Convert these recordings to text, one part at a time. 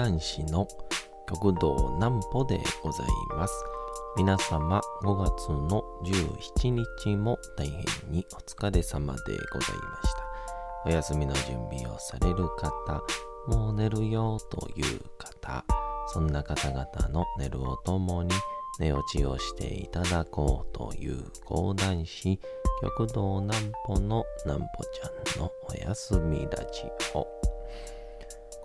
談師の極道南歩でございます。皆様5月の17日も大変にお疲れ様でございました。お休みの準備をされる方、もう寝るよという方、そんな方々の寝るをともに寝落ちをしていただこうという講談師、極道南歩の南歩ちゃんのお休みラジオ。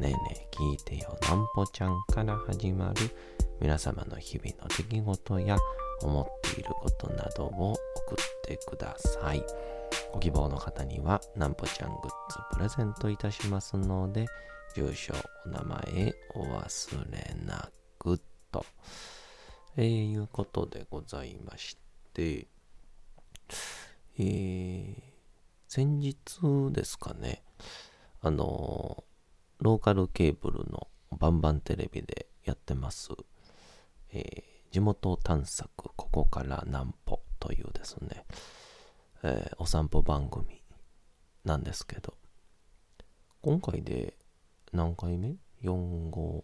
ねえねえ聞いてよなんぽちゃんから始まる皆様の日々の出来事や思っていることなどを送ってください。ご希望の方にはなんぽちゃんグッズプレゼントいたしますので、住所、お名前お忘れなくと、えー、いうことでございまして、えー、先日ですかね、あの、ローカルケーブルのバンバンテレビでやってます、えー、地元探索ここから南歩というですね、えー、お散歩番組なんですけど、今回で何回目 ?4、5、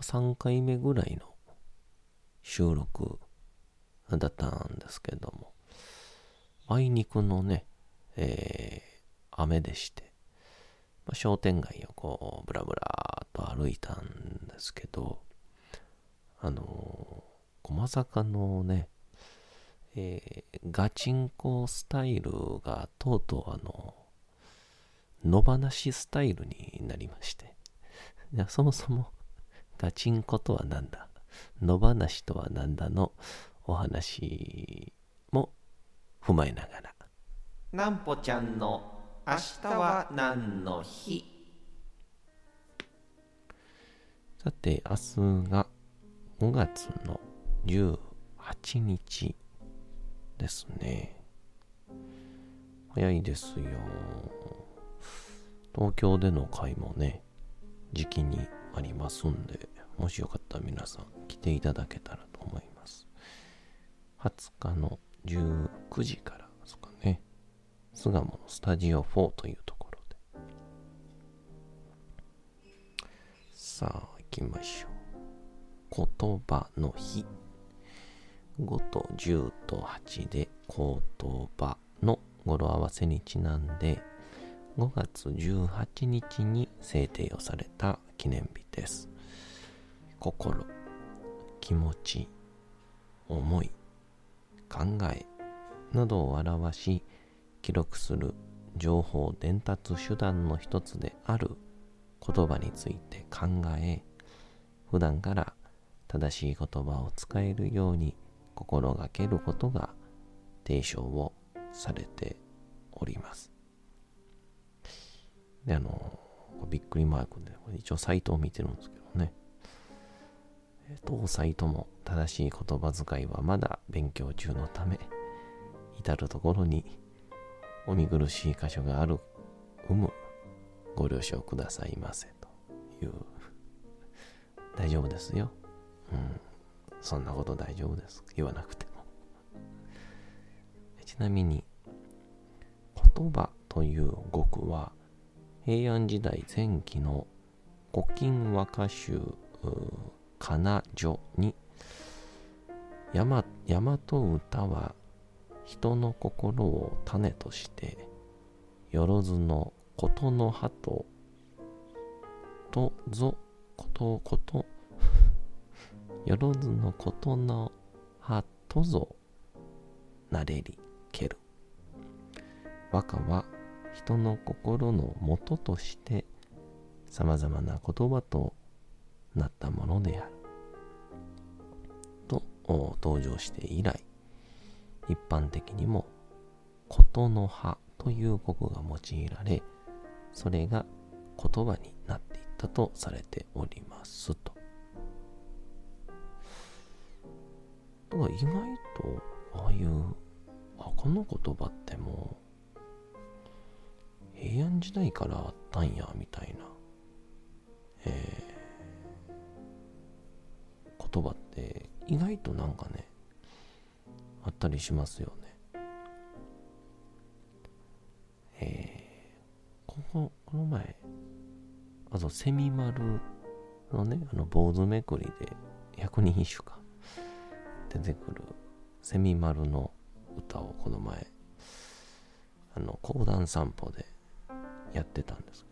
3回目ぐらいの収録だったんですけども、あいにくのね、えー、雨でして、まあ、商店街をこう、ブラブラと歩いたんですけど、あのー、まさかのね、えー、ガチンコスタイルがとうとうあの、野放しスタイルになりまして。いや、そもそも、ガチンコとは何だ？野放しとは何だの？お話も踏まえながら。なんぽちゃんの明日は何の日？さて、明日が5月の18日ですね。早いですよ。東京での会もね、時期にありますんで、もしよかったら皆さん来ていただけたらと思います。20日の19時から、巣鴨のスタジオ4というところで。さあ、行きましょう。言葉の日。5と10と8で言葉の語呂合わせにちなんで5月18日に制定をされた記念日です。心、気持ち、思い、考えなどを表し記録する情報伝達手段の一つである言葉について考え普段から正しい言葉を使えるように心がけることが提唱をされております。で、あの、びっくりマークで、一応サイトを見てるんですけどね。当サイトも正しい言葉遣いはまだ勉強中のため、至るところにお見苦しい箇所がある有無ご了承くださいませという。大丈夫ですよ。うん。そんなこと大丈夫です。言わなくても。ちなみに、言葉という語句は、平安時代前期の古今和歌集かな序に、大和歌は人の心を種として、よろずのことの葉と、とぞ、ことこと、よろずのことの葉とぞなれりける。和歌は人の心の元として様々な言葉となったものである。と登場して以来、一般的にもことの葉という語句が用いられ、それが言葉になっていったとされておりますと。だから意外と、ああいう、あ、この言葉ってもう、平安時代からあったんや、みたいな、えー、言葉って意外となんかね、あったりしますよね。えー、ここ、この前、あと、セミ丸のね、あの、坊主めくりで、百人一首か、出てくる、セミ丸の歌をこの前、あの、講談散歩でやってたんです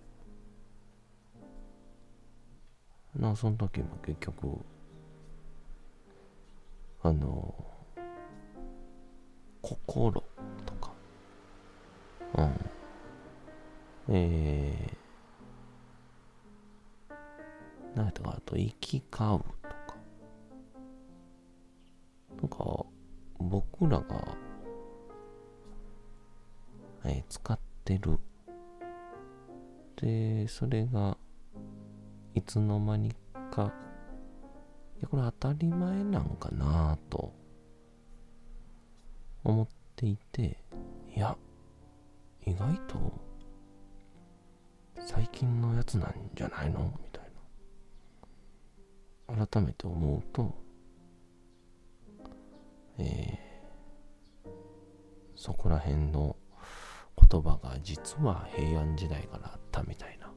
けど、その時も結局、あの、心とか、うん。えー、なんとか、あと、行き交うとか、なんか、僕らが、えー、使ってる。で、それが、いつの間にか、いや、これ当たり前なんかなと思っていて、いや、意外と最近のやつなんじゃないの？みたいな。改めて思うと、えー、そこら辺の言葉が実は平安時代からあったみたいな。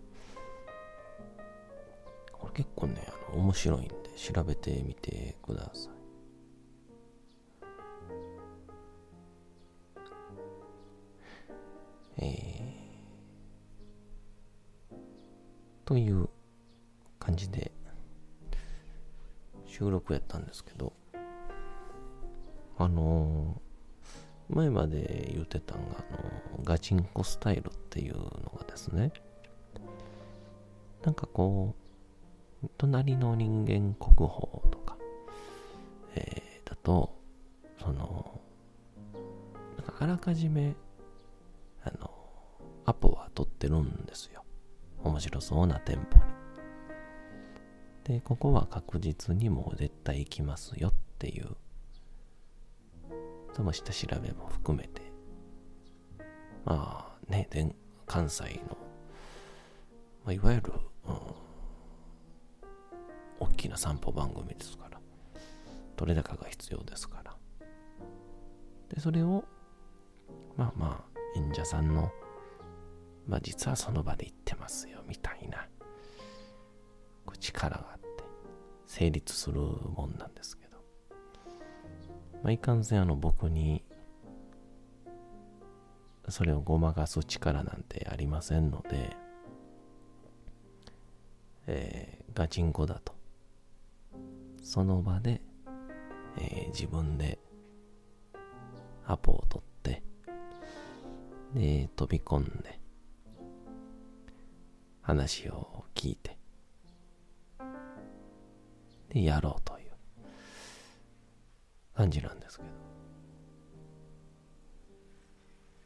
これ結構ね、あの面白いんで調べてみてください。という感じで収録やったんですけど、あのー、前まで言ってたんが、あのガチンコスタイルっていうのがですね、なんかこう、隣の人間国宝とか、えー、だと、その、なんかあらかじめあの、アポは取ってるんですよ。面白そうな店舗に。で、ここは確実にもう絶対行きますよっていう、その下調べも含めて、まあね、関西の、まあ、いわゆる、うん、大きな散歩番組ですから、取れ高が必要ですから。で、それを、まあまあ、演者さんの、まあ実はその場で言ってますよ、みたいな、こう力があって、成立するもんなんですけど、まあいかんせんあの僕に、それをごまかす力なんてありませんので、えー、ガチンコだと。その場で、えー、自分でアポを取ってで、飛び込んで、話を聞いて、で、やろうという。感じなんですけど。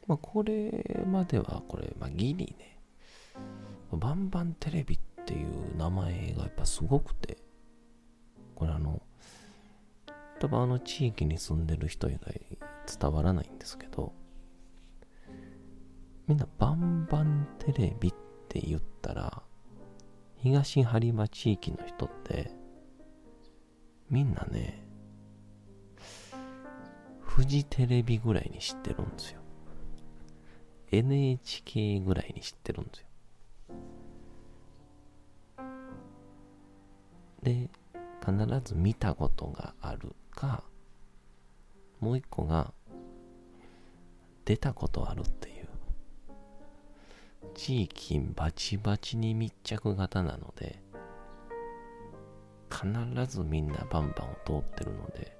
まあ、これまでは、これ、まあ、ギリね、バンバンテレビっていう名前がやっぱすごくて、これあの、多分あの地域に住んでる人以外伝わらないんですけど、みんなバンバンテレビって言ってたら、東播磨地域の人って、みんなね、フジテレビぐらいに知ってるんですよ。NHK ぐらいに知ってるんですよ。で、必ず見たことがあるか、もう一個が、出たことあるっていう。地域バチバチに密着型なので、必ずみんなバンバンを通ってるので、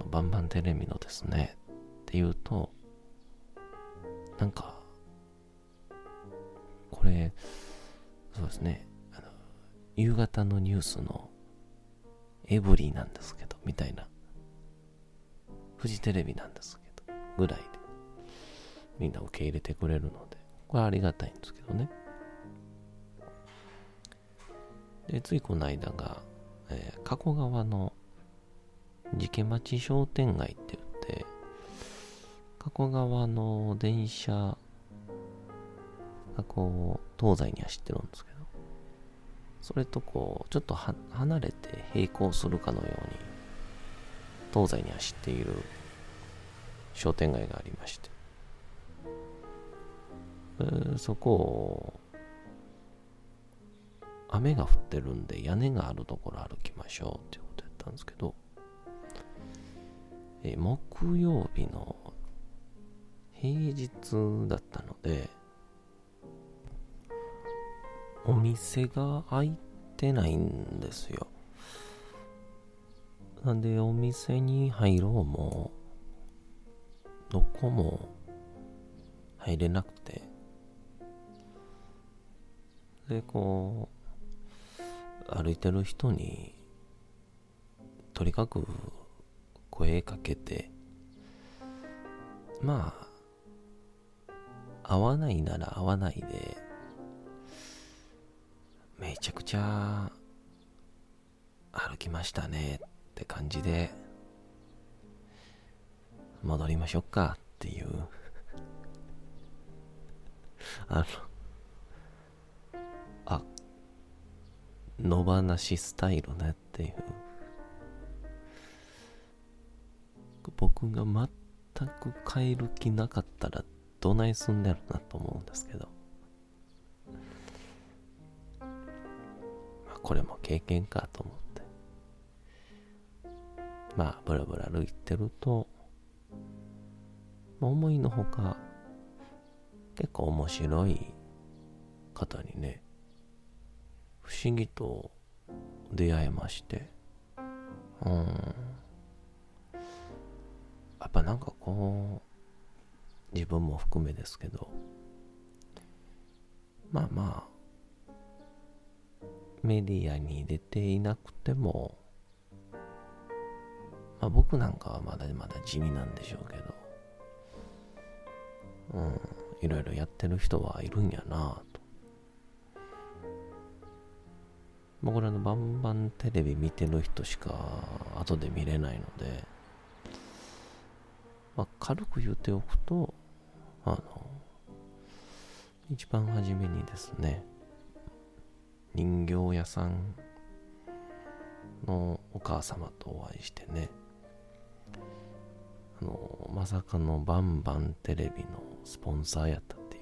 あのバンバンテレビのですね、っていうと、なんか、これ、そうですね、あの夕方のニュースのエブリーなんですけど、みたいな、フジテレビなんですけど、ぐらい。みんな受け入れてくれるので、これはありがたいんですけどね。で、ついこの間が、えー加古川の池町商店街って言って、加古川の電車がこう、東西に走ってるんですけど、それとこう、ちょっとは離れて並行するかのように、東西に走っている商店街がありまして、そこを、雨が降ってるんで屋根があるところ歩きましょうっていうことやったんですけど、え木曜日の平日だったので、お店が開いてないんですよ。なんでお店に入ろうも、どこも入れなくて、で、こう、歩いてる人に、とにかく声かけて、まあ、合わないなら合わないで、めちゃくちゃ歩きましたねって感じで、戻りましょうかっていう、あの、野放しスタイルねっていう。僕が全く変える気なかったらどないすんだろうなと思うんですけど。まあ、これも経験かと思って。まあ、ブラブラ歩いてると、思いのほか、結構面白い方にね、不思議と出会えまして、うん。やっぱなんかこう、自分も含めですけど、まあまあ、メディアに出ていなくても、まあ僕なんかはまだまだ地味なんでしょうけど、うん、いろいろやってる人はいるんやなと。僕らのバンバンテレビ見てる人しか後で見れないので、まあ、軽く言っておくと、あの、一番初めにですね、人形屋さんのお母様とお会いしてね、あの、まさかのバンバンテレビのスポンサーやったってい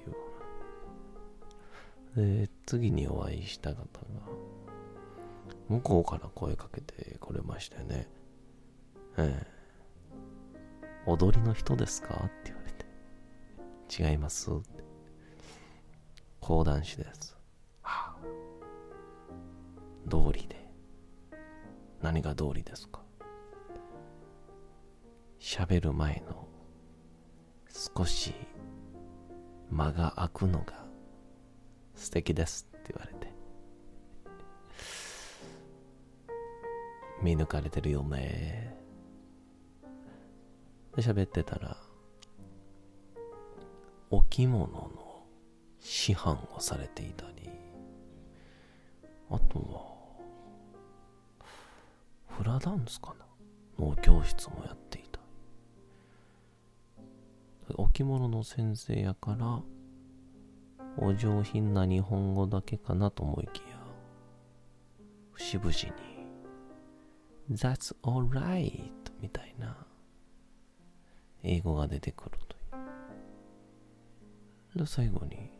う。で、次にお会いした方が、向こうから声かけてくれましてね、ええ踊りの人ですかって言われて。違いますって。講談師です。はあ。道理で。何が道理ですか喋る前の少し間が空くのが素敵ですって言われて。見抜かれてるよね。で喋ってたら、お着物の師範をされていたり、あとは、フラダンスかな？の教室もやっていた。お着物の先生やから、お上品な日本語だけかなと思いきや、節々に、That's alright みたいな英語が出てくるという。で、最後に、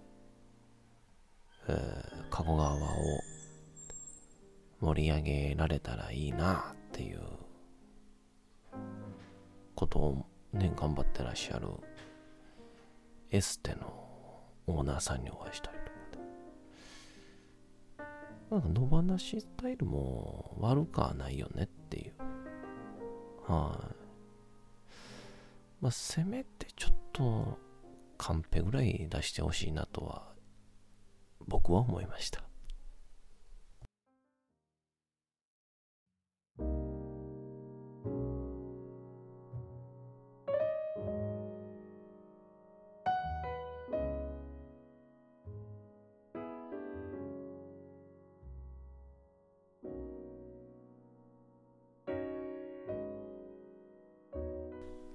えー、加古川を盛り上げられたらいいなっていうことをね、頑張ってらっしゃるエステのオーナーさんにお会いしたりとかで。なんか野放しスタイルも悪くはないよねって。はい、まあ、せめてちょっとカンペぐらい出してほしいなとは僕は思いました。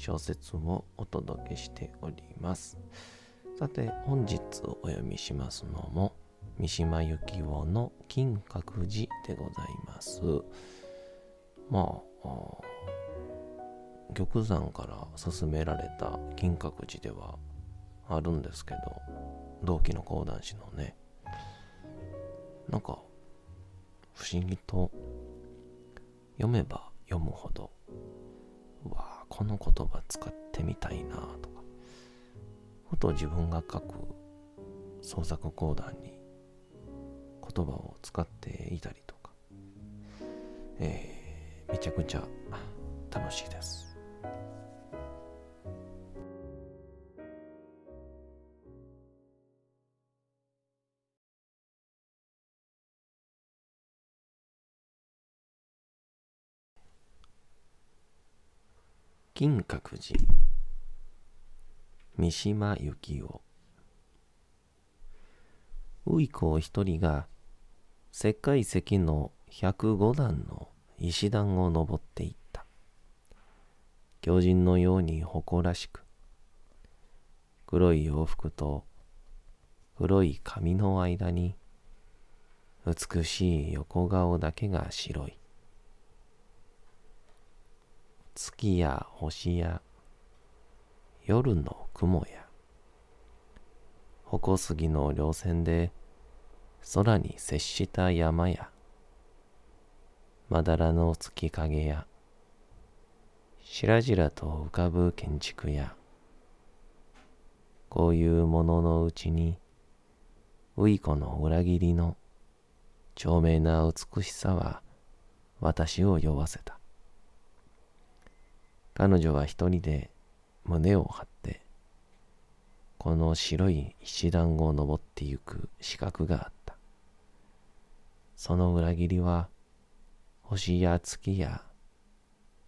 小説をお届けしております。さて本日お読みしますのも三島由紀夫の金閣寺でございます。まあ玉山から勧められた金閣寺ではあるんですけど同期の講談師のねなんか不思議と読めば読むほどうわこの言葉使ってみたいなとかふと自分が書く創作講談に言葉を使っていたりとか、えー、めちゃくちゃ楽しいです。金閣寺。三島由紀夫。ウイコ一人が石灰石の105段の石段を登っていった。狂人のように誇らしく黒い洋服と黒い髪の間に美しい横顔だけが白い。月や星や夜の雲や矛杉の稜線で空に接した山やまだらの月影やしらじらと浮かぶ建築やこういうもののうちにウイコの裏切りの長命な美しさは私を酔わせた。彼女は一人で胸を張って、この白い石段を登ってゆく資格があった。その裏切りは、星や月や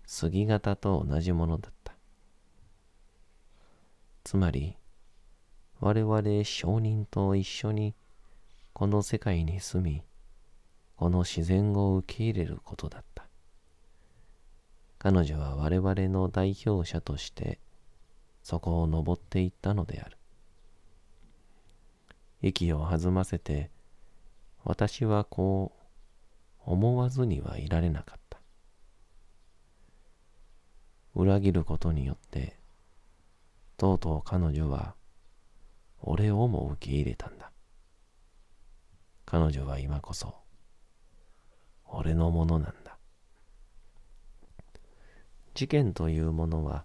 杉型と同じものだった。つまり、我々商人と一緒にこの世界に住み、この自然を受け入れることだった。彼女は我々の代表者としてそこを登っていったのである。息を弾ませて私はこう思わずにはいられなかった。裏切ることによってとうとう彼女は俺をも受け入れたんだ。彼女は今こそ俺のものなんだ。事件というものは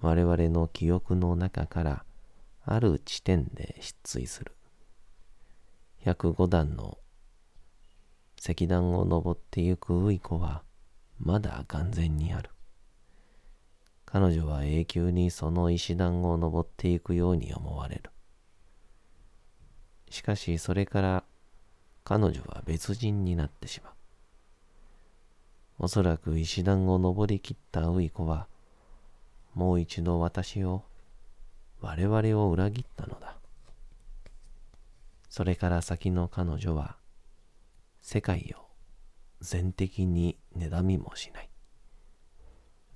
我々の記憶の中からある地点で失墜する。105段の石段を登ってゆくウイコはまだ完全にある。彼女は永久にその石段を登っていくように思われる。しかしそれから彼女は別人になってしまう。おそらく石段を登りきったウイコは、もう一度私を、我々を裏切ったのだ。それから先の彼女は、世界を全的に妬みもしない。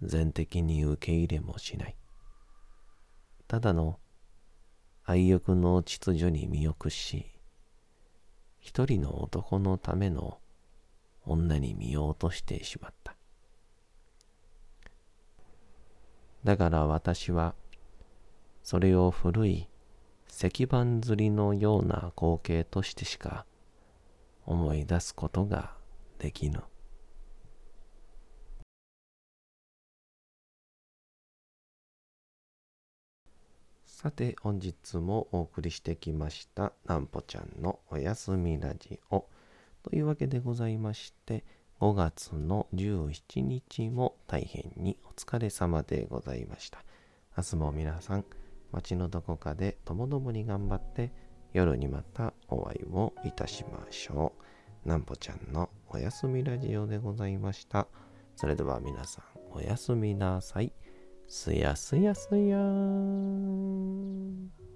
全的に受け入れもしない。ただの愛欲の秩序に身を屈し、一人の男のための女に見ようとしてしまった。だから私は、それを古い石板釣りのような光景としてしか思い出すことができぬ。さて本日もお送りしてきましたなんぽちゃんのおやすみラジオ。というわけでございまして、5月の17日も大変にお疲れ様でございました。明日も皆さん、街のどこかでともどもに頑張って、夜にまたお会いをいたしましょう。なんぽちゃんのおやすみラジオでございました。それでは皆さん、おやすみなさい。すやすやすやーん。